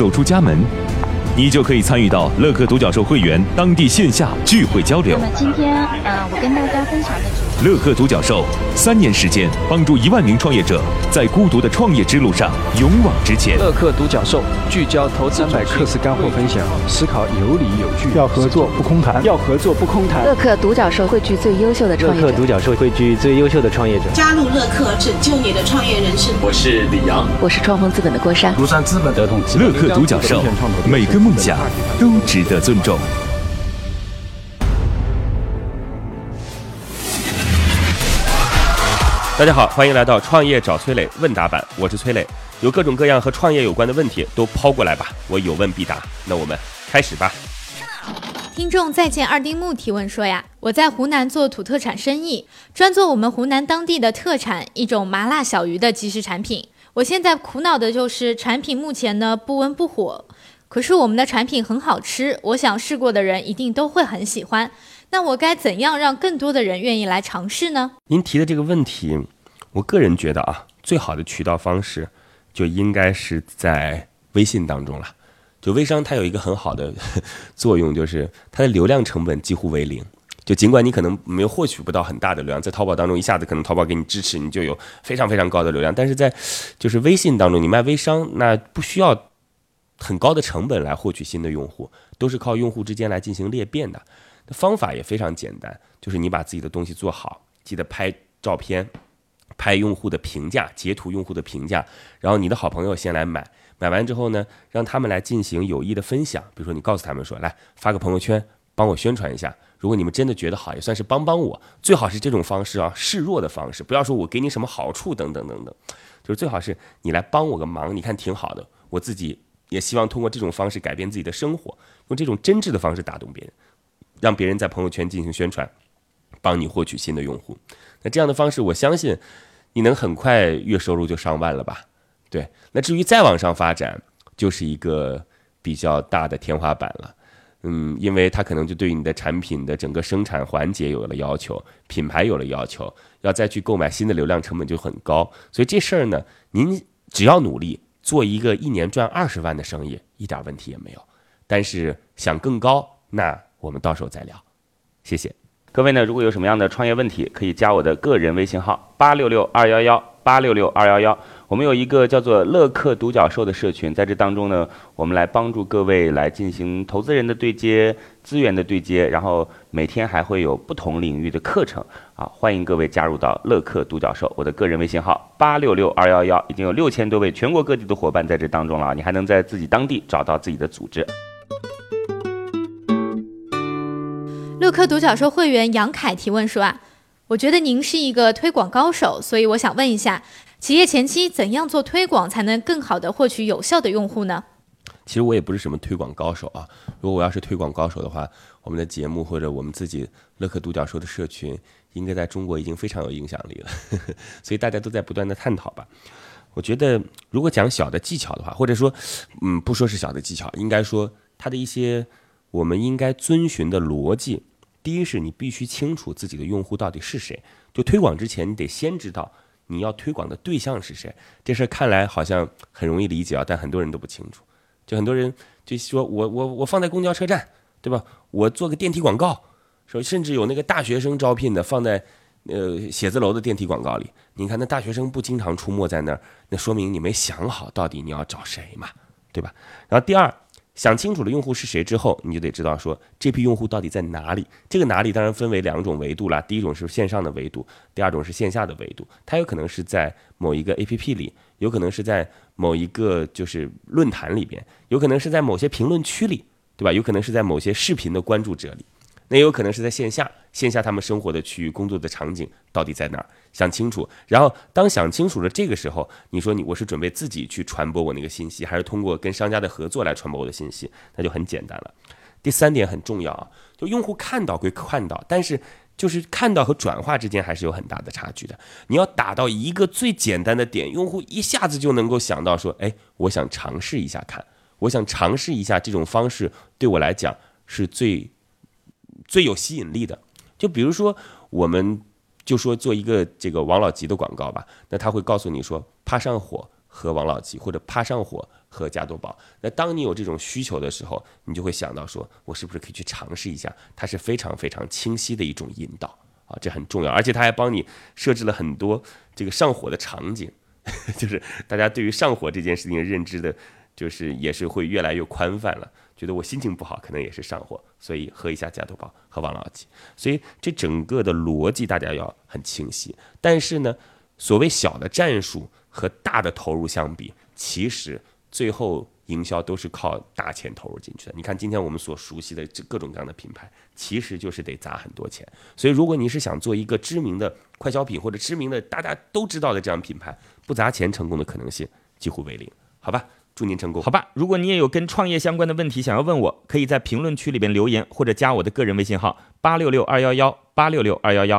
走出家门，你就可以参与到乐客独角兽会员当地线下聚会交流那。么今天，呃，我跟大家分享的主题。乐客独角兽三年时间，帮助一万名创业者在孤独的创业之路上勇往直前。乐客独角兽聚焦投资百课时干货分享，思考有理有据，要合作不空谈。要合作不空谈。乐客独角兽汇聚最优秀的创业者。乐客独角兽汇聚最优秀的创业者。加入乐客，拯救你的创业人生。我是李阳，我是创丰资本的郭山。庐山资本的同资本乐客独角兽，每个梦想都值得尊重。大家好，欢迎来到创业找崔磊问答版，我是崔磊，有各种各样和创业有关的问题都抛过来吧，我有问必答。那我们开始吧。听众再见二丁目提问说呀，我在湖南做土特产生意，专做我们湖南当地的特产一种麻辣小鱼的即食产品。我现在苦恼的就是产品目前呢不温不火，可是我们的产品很好吃，我想试过的人一定都会很喜欢。那我该怎样让更多的人愿意来尝试呢？您提的这个问题，我个人觉得啊，最好的渠道方式就应该是在微信当中了。就微商它有一个很好的 作用，就是它的流量成本几乎为零。就尽管你可能没有获取不到很大的流量，在淘宝当中一下子可能淘宝给你支持，你就有非常非常高的流量，但是在就是微信当中，你卖微商那不需要很高的成本来获取新的用户，都是靠用户之间来进行裂变的。方法也非常简单，就是你把自己的东西做好，记得拍照片，拍用户的评价，截图用户的评价，然后你的好朋友先来买，买完之后呢，让他们来进行有益的分享。比如说你告诉他们说，来发个朋友圈，帮我宣传一下。如果你们真的觉得好，也算是帮帮我。最好是这种方式啊，示弱的方式，不要说我给你什么好处等等等等，就是最好是你来帮我个忙，你看挺好的。我自己也希望通过这种方式改变自己的生活，用这种真挚的方式打动别人。让别人在朋友圈进行宣传，帮你获取新的用户。那这样的方式，我相信你能很快月收入就上万了吧？对。那至于再往上发展，就是一个比较大的天花板了。嗯，因为它可能就对你的产品的整个生产环节有了要求，品牌有了要求，要再去购买新的流量成本就很高。所以这事儿呢，您只要努力做一个一年赚二十万的生意，一点问题也没有。但是想更高，那我们到时候再聊，谢谢各位呢。如果有什么样的创业问题，可以加我的个人微信号八六六二幺幺八六六二幺幺。我们有一个叫做乐客独角兽的社群，在这当中呢，我们来帮助各位来进行投资人的对接、资源的对接，然后每天还会有不同领域的课程啊，欢迎各位加入到乐客独角兽。我的个人微信号八六六二幺幺，已经有六千多位全国各地的伙伴在这当中了，你还能在自己当地找到自己的组织。乐客独角兽会员杨凯提问说啊，我觉得您是一个推广高手，所以我想问一下，企业前期怎样做推广才能更好的获取有效的用户呢？其实我也不是什么推广高手啊，如果我要是推广高手的话，我们的节目或者我们自己乐客独角兽的社群，应该在中国已经非常有影响力了，所以大家都在不断的探讨吧。我觉得如果讲小的技巧的话，或者说，嗯，不说是小的技巧，应该说它的一些我们应该遵循的逻辑。第一是你必须清楚自己的用户到底是谁，就推广之前你得先知道你要推广的对象是谁。这事儿看来好像很容易理解啊，但很多人都不清楚。就很多人就说我我我放在公交车站，对吧？我做个电梯广告，说甚至有那个大学生招聘的放在呃写字楼的电梯广告里。你看那大学生不经常出没在那儿，那说明你没想好到底你要找谁嘛，对吧？然后第二。想清楚了用户是谁之后，你就得知道说这批用户到底在哪里。这个哪里当然分为两种维度啦，第一种是线上的维度，第二种是线下的维度。它有可能是在某一个 APP 里，有可能是在某一个就是论坛里边，有可能是在某些评论区里，对吧？有可能是在某些视频的关注者里。那有可能是在线下，线下他们生活的区域、工作的场景到底在哪儿？想清楚。然后当想清楚了这个时候，你说你我是准备自己去传播我那个信息，还是通过跟商家的合作来传播我的信息？那就很简单了。第三点很重要啊，就用户看到归看到，但是就是看到和转化之间还是有很大的差距的。你要打到一个最简单的点，用户一下子就能够想到说，哎，我想尝试一下看，我想尝试一下这种方式对我来讲是最最有吸引力的。就比如说，我们就说做一个这个王老吉的广告吧，那他会告诉你说，怕上火喝王老吉，或者怕上火。喝加多宝。那当你有这种需求的时候，你就会想到说，我是不是可以去尝试一下？它是非常非常清晰的一种引导啊，这很重要。而且它还帮你设置了很多这个上火的场景，就是大家对于上火这件事情认知的，就是也是会越来越宽泛了。觉得我心情不好，可能也是上火，所以喝一下加多宝和王老吉。所以这整个的逻辑大家要很清晰。但是呢，所谓小的战术和大的投入相比，其实。最后营销都是靠大钱投入进去的。你看今天我们所熟悉的这各种各样的品牌，其实就是得砸很多钱。所以如果你是想做一个知名的快消品或者知名的大家都知道的这样品牌，不砸钱成功的可能性几乎为零。好吧，祝您成功。好吧，如果你也有跟创业相关的问题想要问我，可以在评论区里边留言或者加我的个人微信号八六六二幺幺八六六二幺幺。